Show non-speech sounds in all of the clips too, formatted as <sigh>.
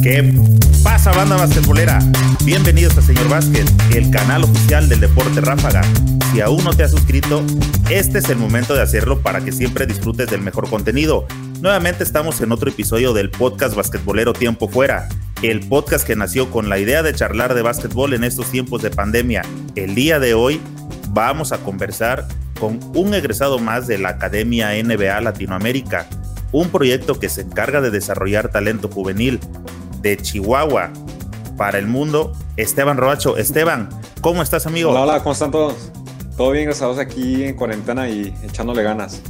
¿Qué pasa, banda basquetbolera? Bienvenidos a Señor Básquet, el canal oficial del deporte ráfaga. Si aún no te has suscrito, este es el momento de hacerlo para que siempre disfrutes del mejor contenido. Nuevamente estamos en otro episodio del podcast basquetbolero Tiempo Fuera, el podcast que nació con la idea de charlar de básquetbol en estos tiempos de pandemia. El día de hoy vamos a conversar con un egresado más de la Academia NBA Latinoamérica, un proyecto que se encarga de desarrollar talento juvenil de Chihuahua para el mundo, Esteban Roacho. Esteban, ¿cómo estás, amigo? Hola, hola, ¿cómo están todos? Todo bien, gracias aquí en cuarentena y echándole ganas.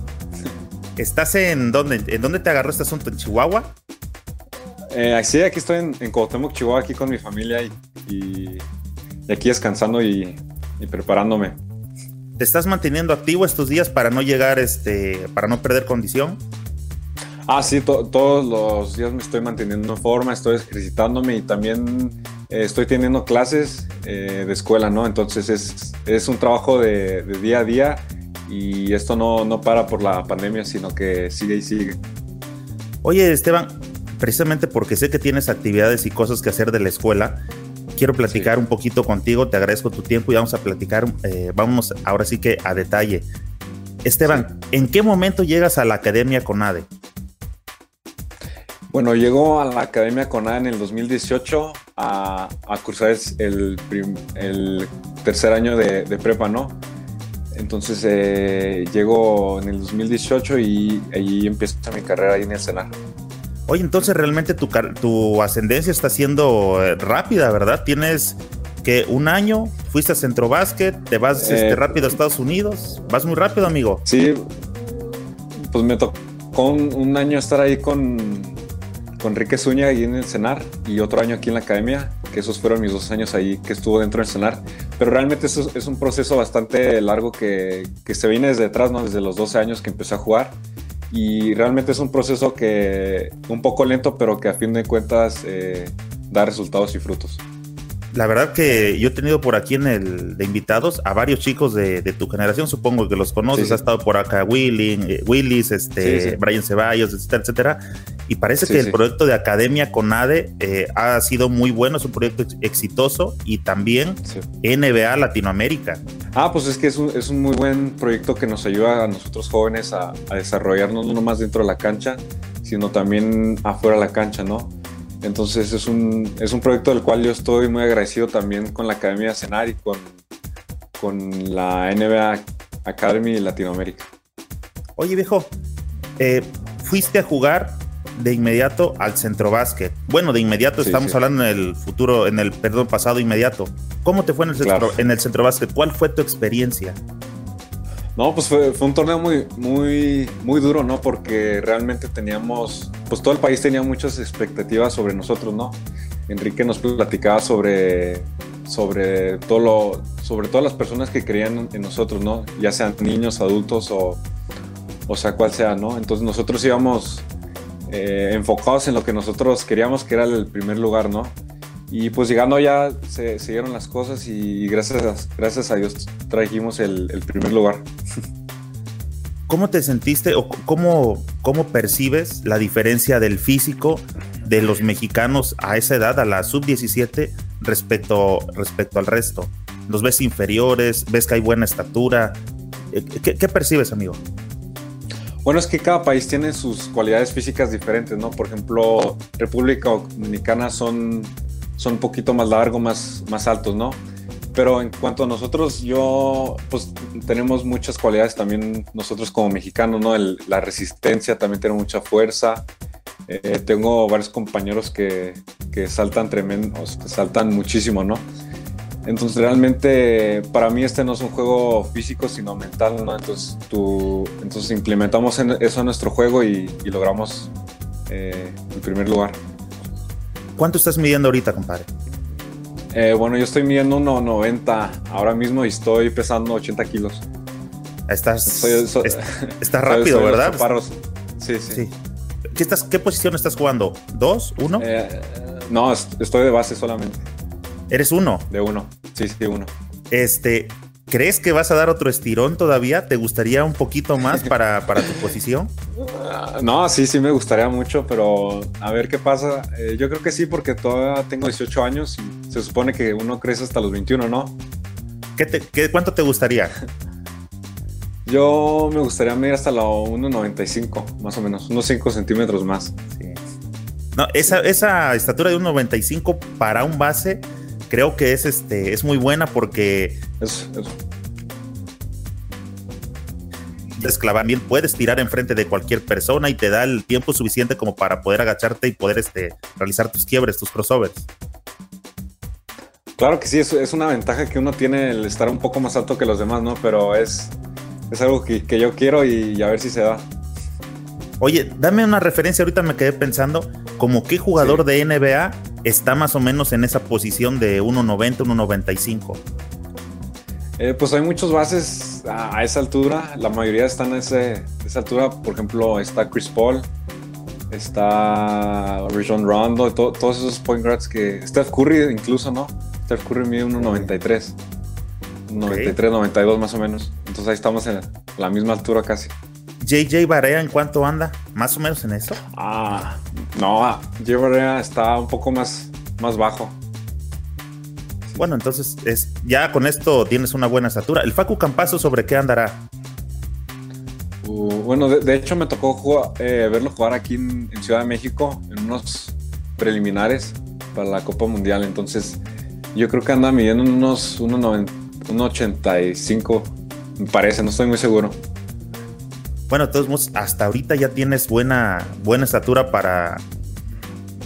¿Estás en dónde? ¿En dónde te agarró este asunto? ¿En Chihuahua? Eh, sí, aquí estoy en, en Cuauhtémoc, Chihuahua, aquí con mi familia y, y, y aquí descansando y, y, preparándome. ¿Te estás manteniendo activo estos días para no llegar, este, para no perder condición? Ah, sí, to todos los días me estoy manteniendo en forma, estoy ejercitándome y también eh, estoy teniendo clases eh, de escuela, ¿no? Entonces es, es un trabajo de, de, día a día y esto no, no para por la pandemia, sino que sigue y sigue. Oye, Esteban, precisamente porque sé que tienes actividades y cosas que hacer de la escuela, quiero platicar sí. un poquito contigo, te agradezco tu tiempo y vamos a platicar, eh, vamos ahora sí que a detalle. Esteban, sí. ¿en qué momento llegas a la Academia CONADE? Bueno, llegó a la Academia CONADE en el 2018 a, a cursar el, prim, el, tercer año de, de, prepa, ¿no? Entonces eh, llego en el 2018 y ahí empieza mi carrera ahí en el CENAR. Oye, entonces realmente tu, tu ascendencia está siendo eh, rápida, ¿verdad? Tienes que un año, fuiste a Centro Básquet, te vas eh, este, rápido a Estados Unidos, vas muy rápido, amigo. Sí, pues me tocó un, un año estar ahí con, con Enrique Zúñiga ahí en el CENAR y otro año aquí en la academia, que esos fueron mis dos años ahí que estuvo dentro del CENAR. Pero realmente eso es un proceso bastante largo que, que se viene desde atrás, ¿no? desde los 12 años que empecé a jugar. Y realmente es un proceso que un poco lento, pero que a fin de cuentas eh, da resultados y frutos. La verdad que yo he tenido por aquí en el de invitados a varios chicos de, de tu generación, supongo que los conoces, sí, ha estado por acá Willy, eh, Willis, este, sí, Brian Ceballos, etcétera, etcétera. Y parece que el proyecto de Academia Conade eh, ha sido muy bueno, es un proyecto ex exitoso y también NBA Latinoamérica. Ah, pues es que es un, es un, muy buen proyecto que nos ayuda a nosotros jóvenes a, a desarrollarnos no nomás dentro de la cancha, sino también afuera de la cancha, ¿no? Entonces es un, es un proyecto del cual yo estoy muy agradecido también con la Academia Cenar y con, con la NBA Academy de Latinoamérica. Oye viejo, eh, fuiste a jugar de inmediato al centro básquet. Bueno, de inmediato sí, estamos sí. hablando en el futuro, en el perdón pasado inmediato. ¿Cómo te fue en el centro, claro. en el centro básquet? ¿Cuál fue tu experiencia? No, pues fue, fue, un torneo muy, muy, muy duro, ¿no? Porque realmente teníamos, pues todo el país tenía muchas expectativas sobre nosotros, ¿no? Enrique nos platicaba sobre, sobre, todo lo, sobre todas las personas que creían en nosotros, ¿no? Ya sean niños, adultos o, o sea, cual sea, ¿no? Entonces nosotros íbamos eh, enfocados en lo que nosotros queríamos, que era el primer lugar, ¿no? Y pues llegando allá se, se dieron las cosas y gracias a, gracias a Dios trajimos el, el, primer lugar. <laughs> ¿Cómo te sentiste o cómo, cómo percibes la diferencia del físico de los mexicanos a esa edad, a la sub-17, respecto, respecto al resto? ¿Los ves inferiores? ¿Ves que hay buena estatura? Eh, ¿Qué, percibes, amigo? Bueno, es que cada país tiene sus cualidades físicas diferentes, ¿no? Por ejemplo, República Dominicana son son un poquito más largos, más, más altos, ¿no? Pero en cuanto a nosotros, yo, pues tenemos muchas cualidades también nosotros como mexicanos, ¿no? La resistencia, también tenemos mucha fuerza. Eh, tengo varios compañeros que, que saltan tremendos, que saltan muchísimo, ¿no? Entonces realmente para mí este no es un juego físico, sino mental, ¿no? Entonces, tú, entonces implementamos eso en nuestro juego y, y logramos eh, el primer lugar. ¿Cuánto estás midiendo ahorita, compadre? Eh, bueno, yo estoy midiendo 1,90 ahora mismo y estoy pesando 80 kilos. Estás, soy, <laughs> soy, estás rápido, soy, ¿verdad? Sí, sí. sí. ¿Qué, estás, ¿Qué posición estás jugando? ¿Dos? ¿Uno? Eh, no, estoy de base solamente. ¿Eres uno? De uno, sí, sí, uno. Este, ¿Crees que vas a dar otro estirón todavía? ¿Te gustaría un poquito más <laughs> para, para tu posición? No, sí, sí me gustaría mucho, pero a ver qué pasa. Eh, yo creo que sí, porque todavía tengo 18 años y se supone que uno crece hasta los 21, ¿no? ¿Qué te, ¿Cuánto te gustaría? <laughs> Yo me gustaría medir hasta la 1,95, más o menos, unos 5 centímetros más. No, esa, esa estatura de 1,95 para un base creo que es, este, es muy buena porque... Eso, Desclavar bien, puedes tirar enfrente de cualquier persona y te da el tiempo suficiente como para poder agacharte y poder este, realizar tus quiebres, tus crossovers. Claro que sí, es, es una ventaja que uno tiene el estar un poco más alto que los demás, ¿no? Pero es, es algo que, que yo quiero y, a ver si se da. Oye, dame una referencia, ahorita me quedé pensando, como qué jugador de NBA está más o menos en esa posición de 1.90, 1.95. Eh, pues hay muchos bases a, esa altura, la mayoría están a ese, esa altura, por ejemplo está Chris Paul, está Rajon Rondo, todos esos point guards que... Steph Curry incluso, ¿no? Steph Curry mide 1.93, 93, 92 más o menos, entonces ahí estamos en la misma altura casi. JJ Barea, ¿en cuánto anda? ¿Más o menos en eso? Ah, no, JJ Barea está un poco más, más bajo. Bueno, entonces es, ya con esto tienes una buena estatura. ¿El Facu Campazo sobre qué andará? Uh, bueno, de, hecho me tocó eh, verlo jugar aquí en, Ciudad de México en unos preliminares para la Copa Mundial. Entonces, yo creo que anda midiendo unos 1.85, me parece, no estoy muy seguro. Bueno, entonces hasta ahorita ya tienes buena, buena estatura para,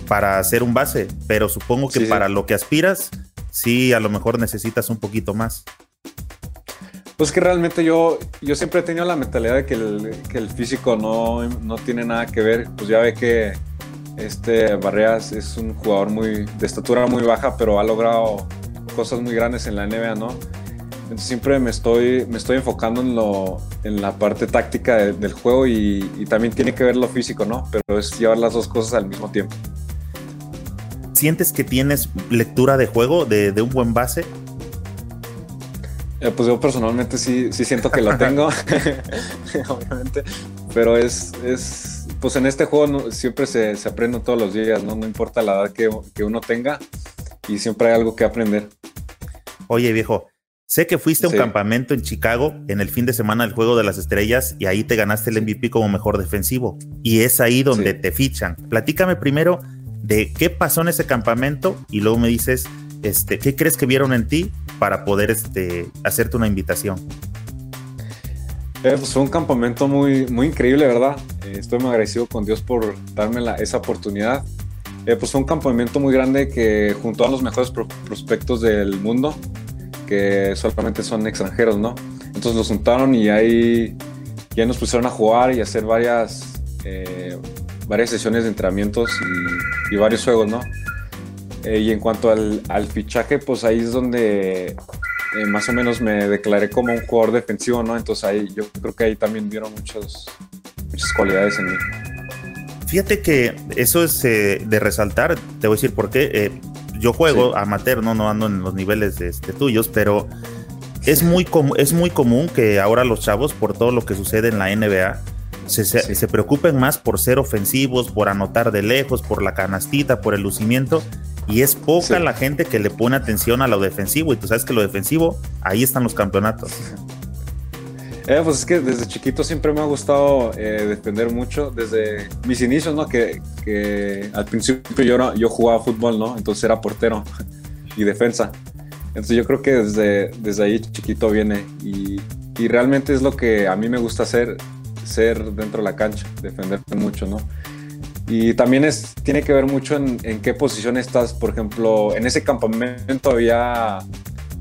para hacer un base, pero supongo que para lo que aspiras, sí, a lo mejor necesitas un poquito más. Pues que realmente yo, yo siempre he tenido la mentalidad de que el, físico no, no, tiene nada que ver. Pues ya ve que este Barreas es un jugador muy de estatura muy baja, pero ha logrado cosas muy grandes en la NBA, ¿no? siempre me estoy, me estoy enfocando en, lo, en la parte táctica del juego y, también tiene que ver lo físico, ¿no? Pero es llevar las dos cosas al mismo tiempo. ¿Sientes que tienes lectura de juego de, un buen base? Eh, pues yo personalmente sí, sí siento que lo tengo, <laughs> <laughs> obviamente, pero es, es, pues en este juego siempre se, se, aprende todos los días, ¿no? No importa la edad que, que uno tenga y siempre hay algo que aprender. Oye, viejo, Sé que fuiste a un campamento en Chicago en el fin de semana del Juego de las Estrellas y ahí te ganaste el MVP como mejor defensivo. Y es ahí donde te fichan. Platícame primero de qué pasó en ese campamento y luego me dices, este, ¿qué crees que vieron en ti para poder este, hacerte una invitación? Eh, pues fue un campamento muy, muy increíble, ¿verdad? Eh, estoy muy agradecido con Dios por darme esa oportunidad. Eh, pues fue un campamento muy grande que juntó a los mejores prospectos del mundo que solamente son extranjeros, ¿no? Entonces los juntaron y ahí ya nos pusieron a jugar y hacer varias, varias sesiones de entrenamientos y, varios juegos, ¿no? Y en cuanto al, fichaje, pues ahí es donde eh, más o menos me declaré como un jugador defensivo, ¿no? Entonces ahí yo creo que ahí también vieron muchos, muchas cualidades en mí. Fíjate que eso es de resaltar, te voy a decir por qué yo juego amateur, no, no ando en los niveles de, este, tuyos, pero es muy, es muy común que ahora los chavos, por todo lo que sucede en la NBA, se, preocupen más por ser ofensivos, por anotar de lejos, por la canastita, por el lucimiento. Y es poca la gente que le pone atención a lo defensivo. Y tú sabes que lo defensivo, ahí están los campeonatos. Eh, pues es que desde chiquito siempre me ha gustado eh, defender mucho, desde mis inicios, ¿no? Que, al principio yo, yo jugaba fútbol, ¿no? Entonces era portero y defensa. Entonces yo creo que desde, desde ahí chiquito viene y, y realmente es lo que a mí me gusta hacer, ser dentro de la cancha, defender mucho, ¿no? Y también es, tiene que ver mucho en, en, qué posición estás. Por ejemplo, en ese campamento había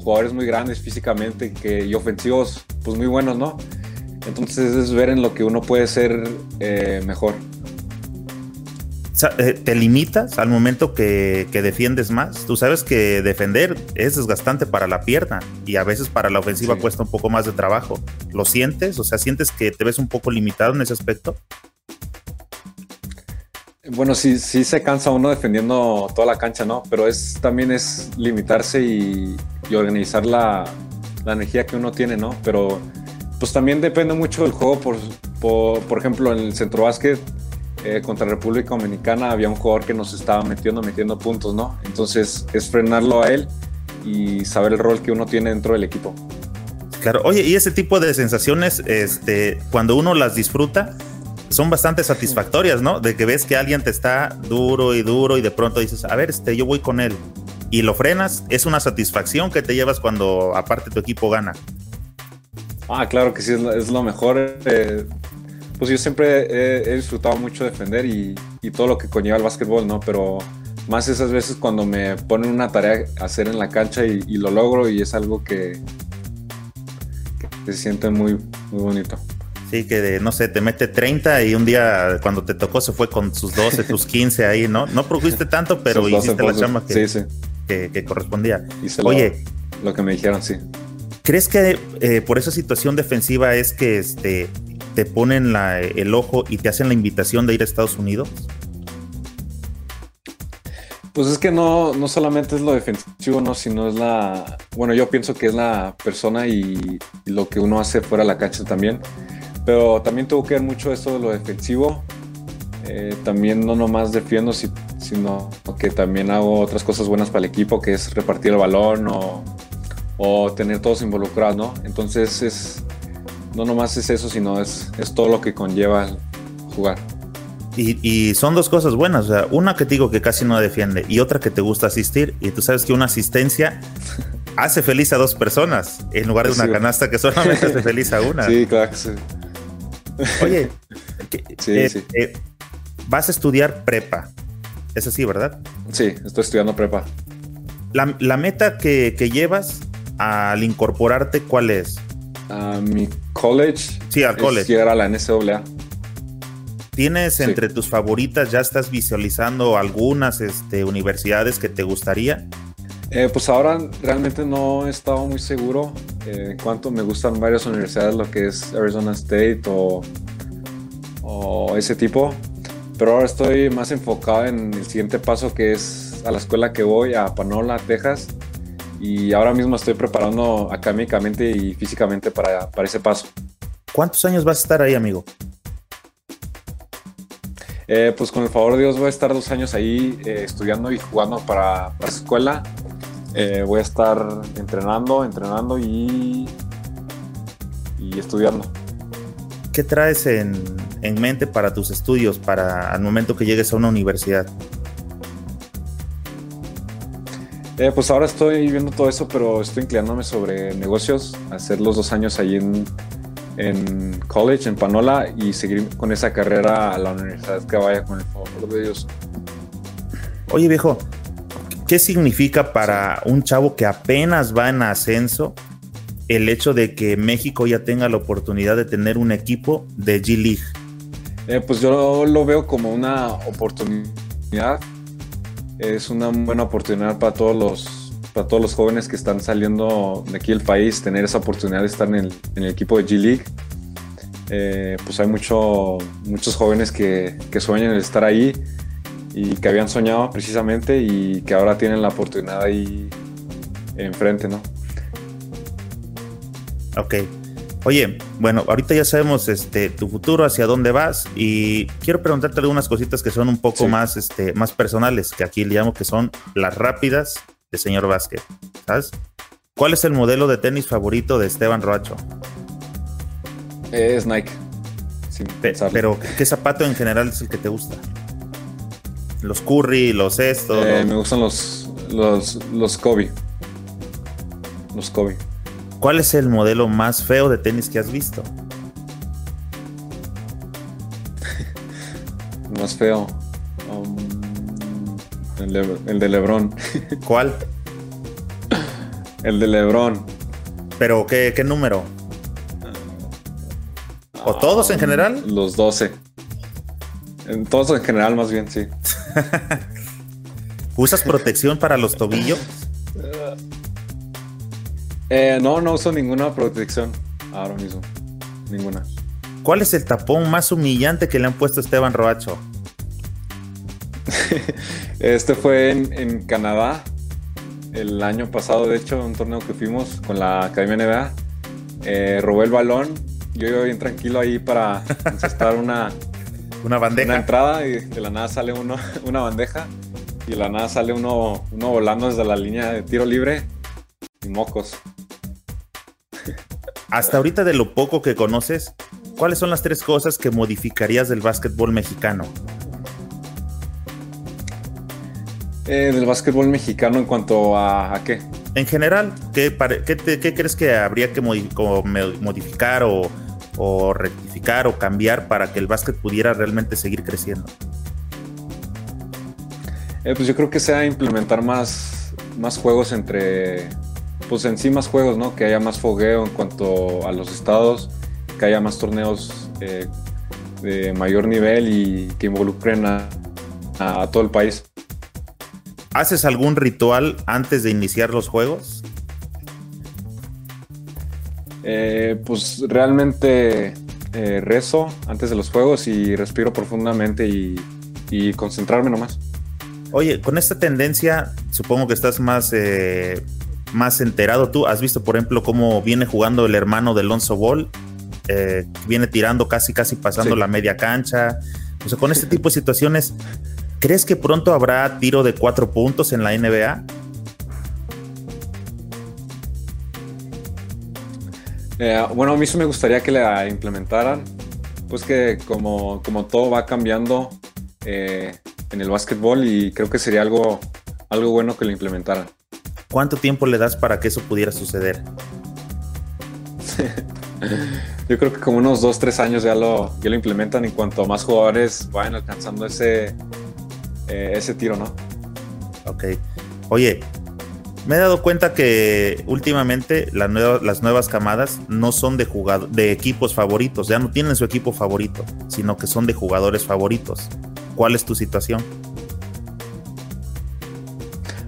jugadores muy grandes físicamente que, y ofensivos pues muy buenos, ¿no? Entonces es ver en lo que uno puede ser eh, mejor. Eh, ¿Te limitas al momento que, defiendes más? Tú sabes que defender es desgastante para la pierna y a veces para la ofensiva cuesta un poco más de trabajo. ¿Lo sientes? O sea, ¿sientes que te ves un poco limitado en ese aspecto? Bueno, sí, sí se cansa uno defendiendo toda la cancha, ¿no? Pero es también es limitarse y, organizar la, la energía que uno tiene, ¿no? Pero pues también depende mucho del juego. Por, por, ejemplo, en el centro básquet eh, contra República Dominicana había un jugador que nos estaba metiendo, metiendo puntos, ¿no? Entonces es frenarlo a él y saber el rol que uno tiene dentro del equipo. Claro, oye, y ese tipo de sensaciones, este, cuando uno las disfruta, son bastante satisfactorias, ¿no? De que ves que alguien te está duro y duro y de pronto dices, a ver, este, yo voy con él y lo frenas, es una satisfacción que te llevas cuando aparte tu equipo gana. Ah, claro que sí, es lo, mejor. Eh, pues yo siempre he, disfrutado mucho defender y, todo lo que conlleva el básquetbol, ¿no? Pero más esas veces cuando me ponen una tarea a hacer en la cancha y, lo logro y es algo que, se siente muy, muy bonito. Sí, que de, no sé, te mete 30 y un día cuando te tocó se fue con sus 12, tus 15 ahí, ¿no? No produjiste tanto, pero hiciste la chamba que, que, correspondía. Oye, lo, que me dijeron, sí. ¿Crees que eh, por esa situación defensiva es que este, te ponen el ojo y te hacen la invitación de ir a Estados Unidos? Pues es que no, no solamente es lo defensivo, no, sino es la. Bueno, yo pienso que es la persona y, lo que uno hace fuera de la cancha también. Pero también tuvo que ver mucho esto de lo defensivo. Eh, también no nomás defiendo, sino que también hago otras cosas buenas para el equipo, que es repartir el balón o o tener todos involucrados, ¿no? Entonces es, no nomás es eso, sino es, es todo lo que conlleva jugar. Y, son dos cosas buenas, o sea, una que te digo que casi no defiende y otra que te gusta asistir y tú sabes que una asistencia <laughs> hace feliz a dos personas en lugar de una canasta que solamente hace feliz a una. <laughs> Sí, claro sí. Oye, <laughs> eh, eh, vas a estudiar prepa, es así, ¿verdad? Sí, estoy estudiando prepa. La, meta que, que llevas al incorporarte, ¿cuál es? A mi college. Sí, al college. Llegar a la NCAA. ¿Tienes entre tus favoritas, ya estás visualizando algunas este, universidades que te gustaría? Eh, pues ahora realmente no he estado muy seguro eh, en cuanto me gustan varias universidades, lo que es Arizona State o, o ese tipo. Pero ahora estoy más enfocado en el siguiente paso que es a la escuela que voy, a Panola, Texas y ahora mismo estoy preparando académicamente y físicamente para, para ese paso. ¿Cuántos años vas a estar ahí, amigo? Eh, pues con el favor de Dios voy a estar dos años ahí eh, estudiando y jugando para, la escuela. Eh, voy a estar entrenando, entrenando y, y estudiando. ¿Qué traes en, en mente para tus estudios, para al momento que llegues a una universidad? Eh, pues ahora estoy viendo todo eso, pero estoy inclinándome sobre negocios, hacer los dos años ahí en, en college, en Panola, y seguir con esa carrera a la universidad que vaya con el favor de Dios. Oye, viejo, ¿qué significa para un chavo que apenas va en ascenso el hecho de que México ya tenga la oportunidad de tener un equipo de G League? Eh, pues yo lo veo como una oportunidad es una buena oportunidad para todos los, para todos los jóvenes que están saliendo de aquí del país, tener esa oportunidad de estar en el, equipo de G League. Eh, pues hay mucho, muchos jóvenes que, que sueñan el estar ahí y que habían soñado precisamente y que ahora tienen la oportunidad ahí enfrente, ¿no? Ok. Oye, bueno, ahorita ya sabemos este, tu futuro, hacia dónde vas y quiero preguntarte algunas cositas que son un poco más, este, más personales, que aquí le llamo que son las rápidas de señor Vázquez, ¿sabes? ¿Cuál es el modelo de tenis favorito de Esteban Roacho? Es Nike. pero, ¿qué zapato en general es el que te gusta? Los Curry, los estos. Eh, me gustan los, los, los Kobe. Los Kobe. ¿Cuál es el modelo más feo de tenis que has visto? <laughs> más feo. Um, el, de, Lebron. <laughs> ¿Cuál? el de Lebron. ¿Pero qué, número? ¿O todos en general? Los 12. En, todos en general, más bien, sí. <laughs> ¿Usas protección para los tobillos? Eh, no, no uso ninguna protección ahora mismo. Ninguna. ¿Cuál es el tapón más humillante que le han puesto a Esteban <laughs> este fue en, Canadá. el año pasado, de hecho, un torneo que fuimos con la Academia NBA, eh, robé el balón. Yo iba bien tranquilo ahí para <laughs> encestar una, una bandeja. Una entrada y de la nada sale uno, <laughs> una bandeja y de la nada sale uno, uno volando desde la línea de tiro libre y mocos. Hasta ahorita de lo poco que conoces, ¿cuáles son las tres cosas que modificarías del básquetbol mexicano? Eh, del básquetbol mexicano en cuanto a, qué? En general, ¿qué, qué, crees que habría que modificar o, rectificar o cambiar para que el básquet pudiera realmente seguir creciendo? Eh, pues yo creo que sea implementar más, más juegos entre, pues en sí más juegos, ¿no? Que haya más fogueo en cuanto a los estados, que haya más torneos eh, de mayor nivel y que involucren a todo el país. ¿Haces algún ritual antes de iniciar los juegos? Eh, pues realmente eh, rezo antes de los juegos y respiro profundamente y, concentrarme nomás. Oye, con esta tendencia, supongo que estás más, eh, más enterado. Tú has visto, por ejemplo, cómo viene jugando el hermano de Alonso Ball, viene tirando casi, casi pasando la media cancha. O sea, con este tipo de situaciones, ¿Crees que pronto habrá tiro de cuatro puntos en la NBA? Eh, bueno, a mí sí me gustaría que la implementaran. Pues que como, como todo va cambiando eh, en el básquetbol y creo que sería algo, algo bueno que lo implementaran. ¿Cuánto tiempo le das para que eso pudiera suceder? <laughs> Yo creo que como unos dos, tres años ya lo, ya lo implementan y cuanto más jugadores vayan alcanzando ese, eh, ese tiro, ¿no? Ok. Oye, me he dado cuenta que últimamente las nuevas camadas no son de, de equipos favoritos, ya no tienen su equipo favorito, sino que son de jugadores favoritos. ¿Cuál es tu situación?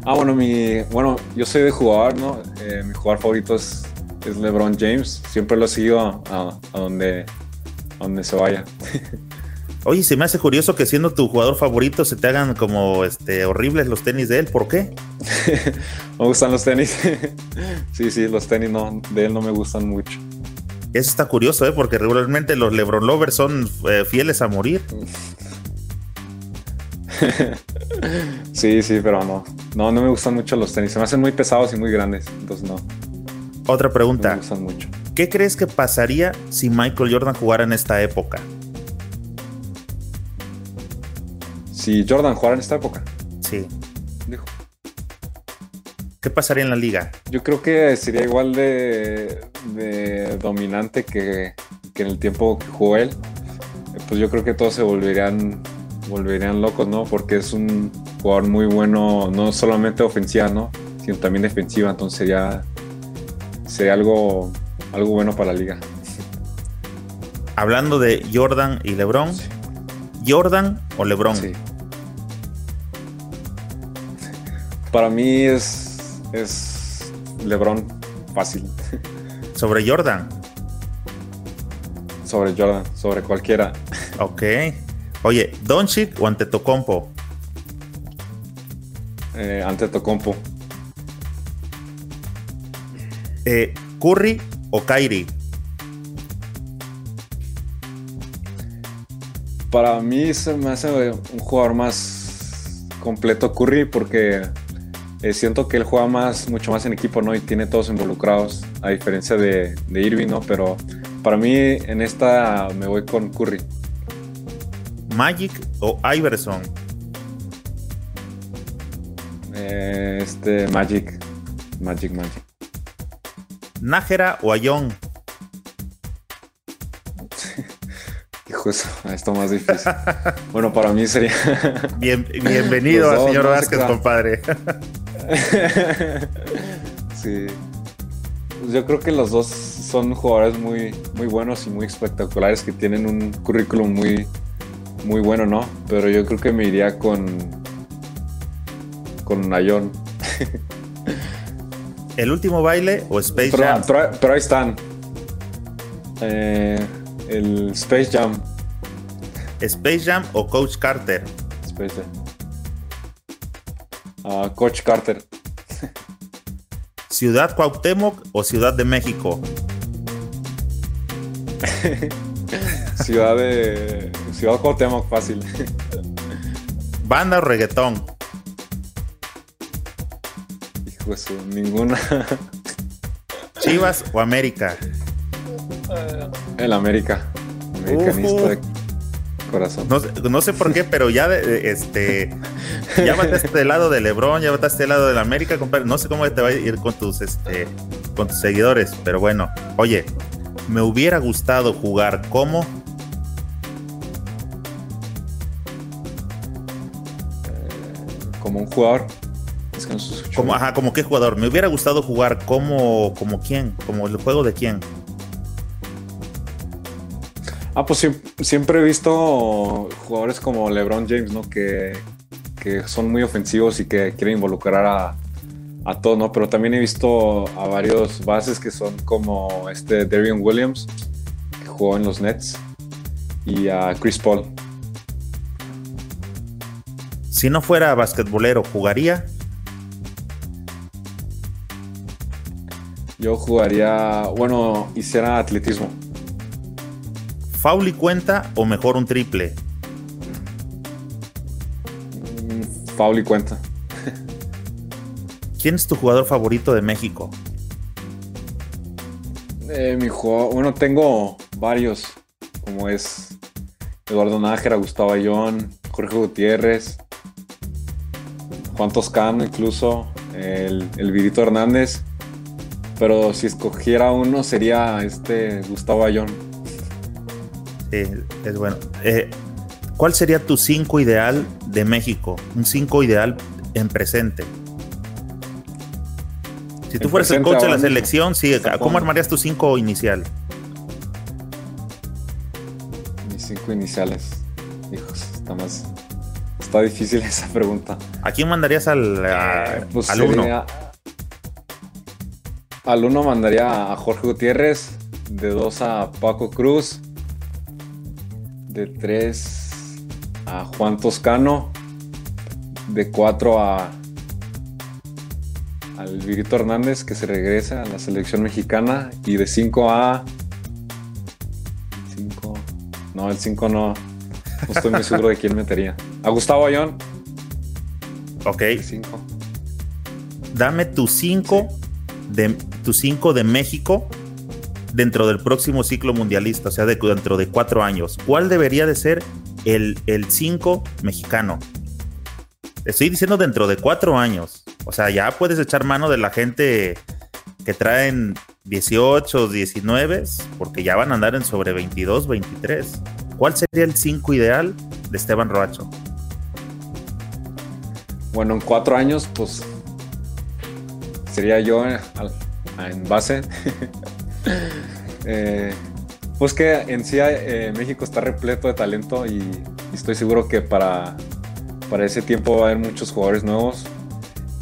Ah, bueno, mi, bueno, yo soy de jugador, ¿no? Eh, mi jugador favorito es, LeBron James. Siempre lo seguido a, donde, a donde se vaya. <laughs> Oye, se me hace curioso que siendo tu jugador favorito se te hagan como este horribles los tenis de él. ¿Por qué? <laughs> me gustan los tenis. <laughs> sí, sí, los tenis no, de él no me gustan mucho. Eso está curioso, ¿eh? Porque regularmente los LeBron Lovers son eh, fieles a morir. <laughs> sí, sí, pero no. No, no me gustan mucho los tenis. Se me hacen muy pesados y muy grandes. Entonces no. Otra pregunta. me gustan mucho. ¿Qué crees que pasaría si Michael Jordan jugara en esta época? Si Jordan jugara en esta época. Sí. Dijo. ¿Qué pasaría en la liga? Yo creo que sería igual de, dominante que, en el tiempo que jugó él. Pues yo creo que todos se volverían, volverían locos, ¿no? Porque es un jugador muy bueno, no solamente ofensiva, ¿no? Sino también defensiva. Entonces sería, sería algo, algo bueno para la liga. Hablando de Jordan y LeBron, ¿Jordan o LeBron? Sí. Para mí es, es LeBron fácil. ¿Sobre Jordan? Sobre Jordan, sobre cualquiera. Ok. Oye, ¿Doncic o Antetokounmpo? Eh, Antetokounmpo. Eh, ¿Curry o Kyrie? Para mí se me hace un jugador más completo Curry porque eh, siento que él juega más, mucho más en equipo, ¿no? Y tiene todos involucrados, a diferencia de, de Irving, ¿no? Pero para mí en esta me voy con Curry. Magic o Iverson? Eh, este, Magic. Magic, Magic. Nájera o Ayón? <laughs> Hijo, eso, esto más difícil. bueno, para mí sería. <laughs> bienvenido <laughs> al señor Vázquez, compadre. <laughs> sí. Pues yo creo que los dos son jugadores muy, muy buenos y muy espectaculares que tienen un currículum muy, muy bueno, ¿no? Pero yo creo que me iría con. con Nayon. <laughs> ¿El último baile o Space Jam? Pero, ahí están. Eh, el Space Jam. ¿Space Jam o Coach Carter? Space Jam. Coach Carter. ¿Ciudad Cuauhtémoc o Ciudad de México? <laughs> ciudad de. Ciudad Cuauhtémoc, fácil. ¿Banda o reggaetón? Hijo ninguna. ¿Chivas o América? El América. Americanista corazón. No, sé por qué, pero ya este ya a este lado de Lebron, ya a este lado de la América, compadre. No sé cómo te va a ir con tus este con tus seguidores, pero bueno, oye, me hubiera gustado jugar como eh, como un jugador como, ajá, como qué jugador. Me hubiera gustado jugar como, como quién, como el juego de quién. Ah, pues siempre he visto jugadores como LeBron James, ¿no? Que, son muy ofensivos y que quieren involucrar a, a todo, ¿no? Pero también he visto a varios bases que son como este Darian Williams, que jugó en los Nets, y a Chris Paul. Si no fuera basquetbolero, ¿jugaría? Yo jugaría, bueno, hiciera atletismo. ¿Fauli cuenta o mejor un triple? Mm, Fauli cuenta. ¿Quién es tu jugador favorito de México? Eh, mi jugador, bueno, tengo varios, como es Eduardo Nájera, Gustavo Ayón, Jorge Gutiérrez, Juan Toscano incluso, el, el Virito Hernández pero si escogiera uno sería este Gustavo Ayón. Sí, es bueno. Eh, ¿Cuál sería tu 5 ideal de México? Un 5 ideal en presente. Si tú fueras el coach de la selección, sí, ¿cómo armarías tu 5 inicial? Mis 5 iniciales. Hijos, está más. Está difícil <laughs> esa pregunta. ¿A quién mandarías al, eh, pues al uno? Al uno mandaría a Jorge Gutiérrez, de dos a Paco Cruz, de tres a Juan Toscano, de cuatro a al Virito Hernández que se regresa a la selección mexicana y de cinco a cinco no el cinco no no estoy muy seguro de quién metería. A Gustavo Ayón. Ok. Cinco. dame tu cinco de tu 5 de México dentro del próximo ciclo mundialista, o sea, dentro de cuatro años? ¿Cuál debería de ser el 5 mexicano? Estoy diciendo dentro de cuatro años. O sea, ya puedes echar mano de la gente que traen 18, 19, porque ya van a andar en sobre 22, 23. ¿Cuál sería el 5 ideal de Esteban Roacho? Bueno, en cuatro años, pues sería yo eh, en base. Eh, pues que en sí eh, México está repleto de talento y, estoy seguro que para, para ese tiempo va a haber muchos jugadores nuevos.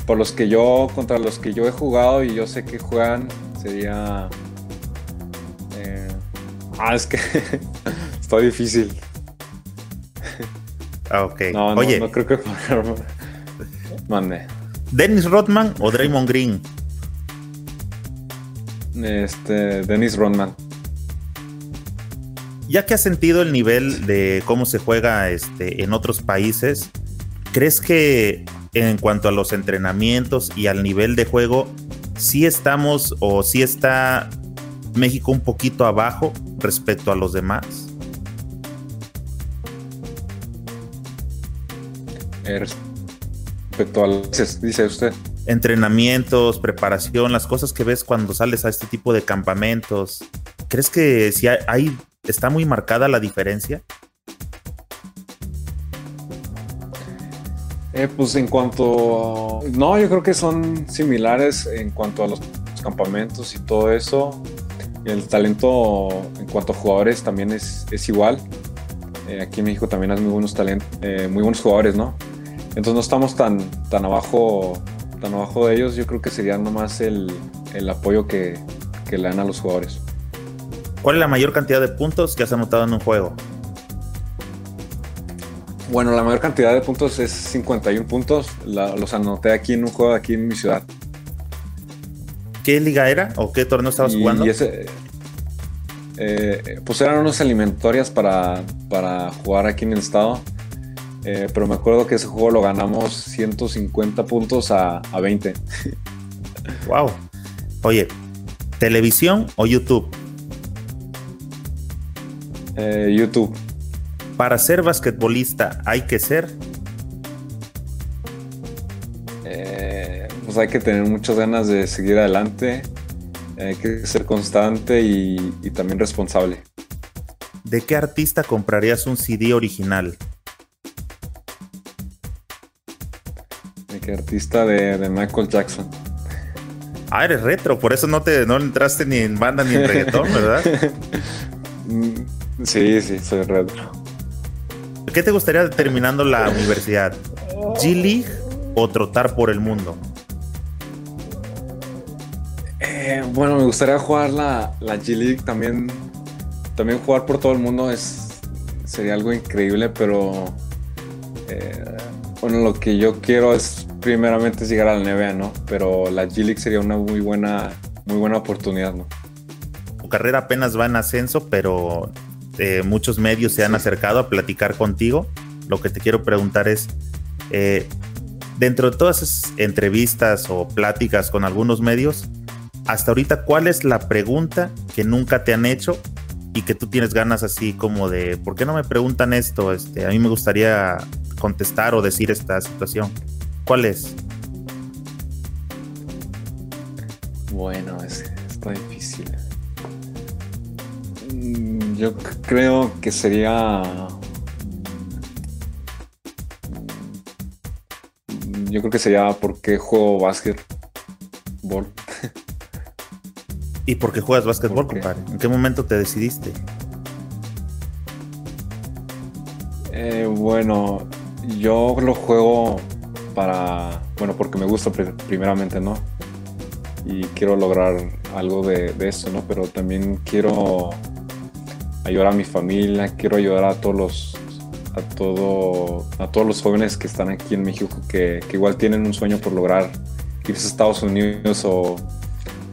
Por los que yo, contra los que yo he jugado y yo sé que juegan, sería... ah, es que <laughs> está difícil. Ah, ok. No, Oye. no, creo que... <laughs> Mande. ¿Dennis Rodman o Draymond Green? Este, Dennis Rodman. Ya que has sentido el nivel de cómo se juega este, en otros países, ¿crees que en cuanto a los entrenamientos y al nivel de juego, sí estamos o sí está México un poquito abajo respecto a los demás? Er, respecto a dice usted. Entrenamientos, preparación, las cosas que ves cuando sales a este tipo de campamentos. ¿Crees que si hay, está muy marcada la diferencia? Eh, pues en cuanto... No, yo creo que son similares en cuanto a los campamentos y todo eso. El talento en cuanto a jugadores también es, igual. Eh, aquí en México también hay muy buenos eh, muy buenos jugadores, ¿no? Entonces no estamos tan, tan abajo tan abajo de ellos. Yo creo que sería nomás el, el apoyo que, que le dan a los jugadores. ¿Cuál es la mayor cantidad de puntos que has anotado en un juego? Bueno, la mayor cantidad de puntos es 51 puntos. los anoté aquí en un juego aquí en mi ciudad. ¿Qué liga era o qué torneo estabas jugando? Eh, pues eran unas alimentorias para, para jugar aquí en el estado. Eh, pero me acuerdo que ese juego lo ganamos 150 puntos a, a 20. wow. <laughs> Oye, ¿televisión o YouTube? Eh, YouTube. Para ser basquetbolista hay que ser. pues hay que tener muchas ganas de seguir adelante hay que ser constante y, también responsable. ¿De qué artista comprarías un CD original? ¿De qué artista? De, Michael Jackson. Ah, eres retro, por eso no te no entraste ni en banda ni en reggaetón, ¿verdad? <laughs> Sí, sí, soy retro. ¿Qué te gustaría terminando la universidad? ¿G-League o trotar por el mundo? Eh, bueno, me gustaría jugar la, la G League también. También jugar por todo el mundo es sería algo increíble, pero eh, bueno, lo que yo quiero es primeramente llegar a la NBA, ¿no? Pero la G League sería una muy buena, muy buena oportunidad, ¿no? Tu carrera apenas va en ascenso, pero eh, muchos medios se han acercado a platicar contigo. Lo que te quiero preguntar es, dentro de todas esas entrevistas o pláticas con algunos medios, hasta ahorita, ¿cuál es la pregunta que nunca te han hecho y que tú tienes ganas así como de, ¿por qué no me preguntan esto? Este, a mí me gustaría contestar o decir esta situación. ¿Cuál es? Bueno, es, está difícil. Mm, yo creo que sería... Mm, yo creo que sería por qué juego básquetbol. ¿Y por qué juegas básquetbol, compadre? ¿En qué momento te decidiste? Eh, bueno, yo lo juego para, bueno, porque me gusta primeramente, ¿no? Y quiero lograr algo de, eso, ¿no? Pero también quiero ayudar a mi familia, quiero ayudar a todos los, a todo, a todos los jóvenes que están aquí en México que, que igual tienen un sueño por lograr irse a Estados Unidos o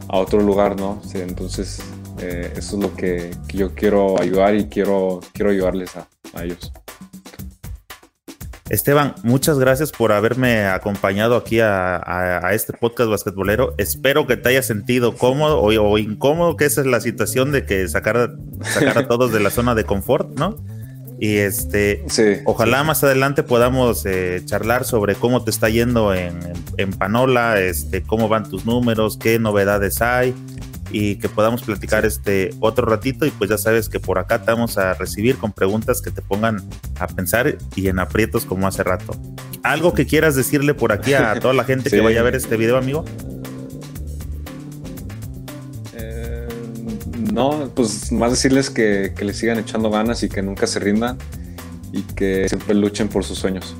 a otro lugar, ¿no? entonces, eh, eso es lo que, yo quiero ayudar y quiero, quiero ayudarles a, ellos. Esteban, muchas gracias por haberme acompañado aquí a, este podcast basquetbolero. Espero que te hayas sentido cómodo o, incómodo, que esa es la situación de que sacar, sacar a todos de la zona de confort, ¿no? Y este, ojalá más adelante podamos eh, charlar sobre cómo te está yendo en, Panola, este, cómo van tus números, qué novedades hay y que podamos platicar este otro ratito y pues ya sabes que por acá te vamos a recibir con preguntas que te pongan a pensar y en aprietos como hace rato. ¿Algo que quieras decirle por aquí a <laughs> toda la gente que vaya a ver este video, amigo? no, pues más decirles que, que le sigan echando ganas y que nunca se rindan y que siempre luchen por sus sueños.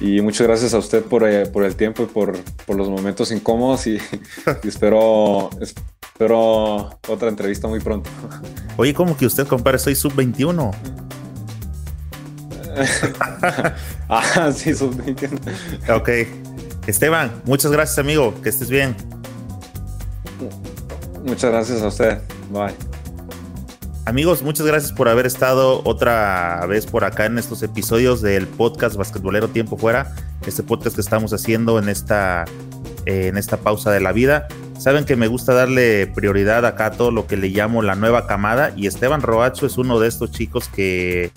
Y muchas gracias a usted por, eh, por el tiempo y por, por, los momentos incómodos y, <laughs> espero, espero otra entrevista muy pronto. <laughs> Oye, ¿cómo que usted, compadre? Soy sub-21. <laughs> ah, sí, sub-21. ok. Esteban, muchas gracias, amigo. Que estés bien. Muchas gracias a usted. Bye. Amigos, muchas gracias por haber estado otra vez por acá en estos episodios del podcast Basquetbolero Tiempo Fuera, este podcast que estamos haciendo en esta, eh, en esta pausa de la vida. Saben que me gusta darle prioridad acá a todo lo que le llamo la nueva camada y Esteban Roacho es uno de estos chicos que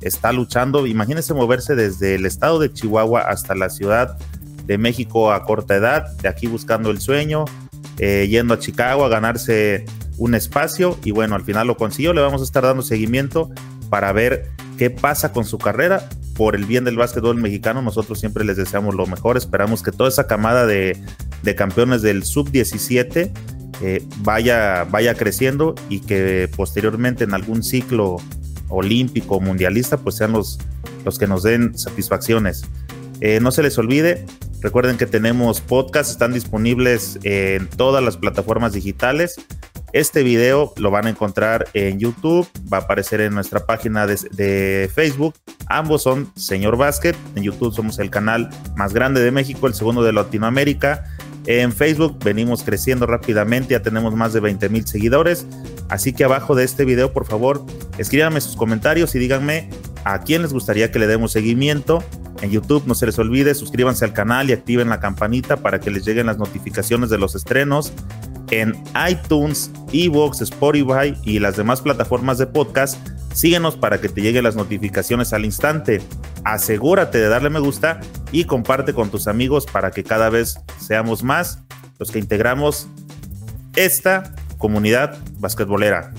está luchando. Imagínense moverse desde el estado de Chihuahua hasta la ciudad de México a corta edad, de aquí buscando el sueño, eh, yendo a Chicago a ganarse un espacio y bueno, al final lo consiguió. Le vamos a estar dando seguimiento para ver qué pasa con su carrera. Por el bien del básquetbol mexicano, nosotros siempre les deseamos lo mejor. Esperamos que toda esa camada de, campeones del sub-17 eh, vaya, vaya creciendo y que posteriormente en algún ciclo olímpico mundialista, pues sean los, los que nos den satisfacciones. Eh, no se les olvide, recuerden que tenemos podcasts, están disponibles en todas las plataformas digitales. Este video lo van a encontrar en YouTube, va a aparecer en nuestra página de, Facebook. Ambos son Señor Basket. En YouTube somos el canal más grande de México, el segundo de Latinoamérica. En Facebook venimos creciendo rápidamente, ya tenemos más de 20 mil seguidores. Así que abajo de este video, por favor, escríbanme sus comentarios y díganme a quién les gustaría que le demos seguimiento. En YouTube no se les olvide, suscríbanse al canal y activen la campanita para que les lleguen las notificaciones de los estrenos. En iTunes, Evox, Spotify y las demás plataformas de podcast, síguenos para que te lleguen las notificaciones al instante. Asegúrate de darle me gusta y comparte con tus amigos para que cada vez seamos más los que integramos esta comunidad basquetbolera.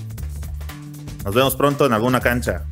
Nos vemos pronto en alguna cancha.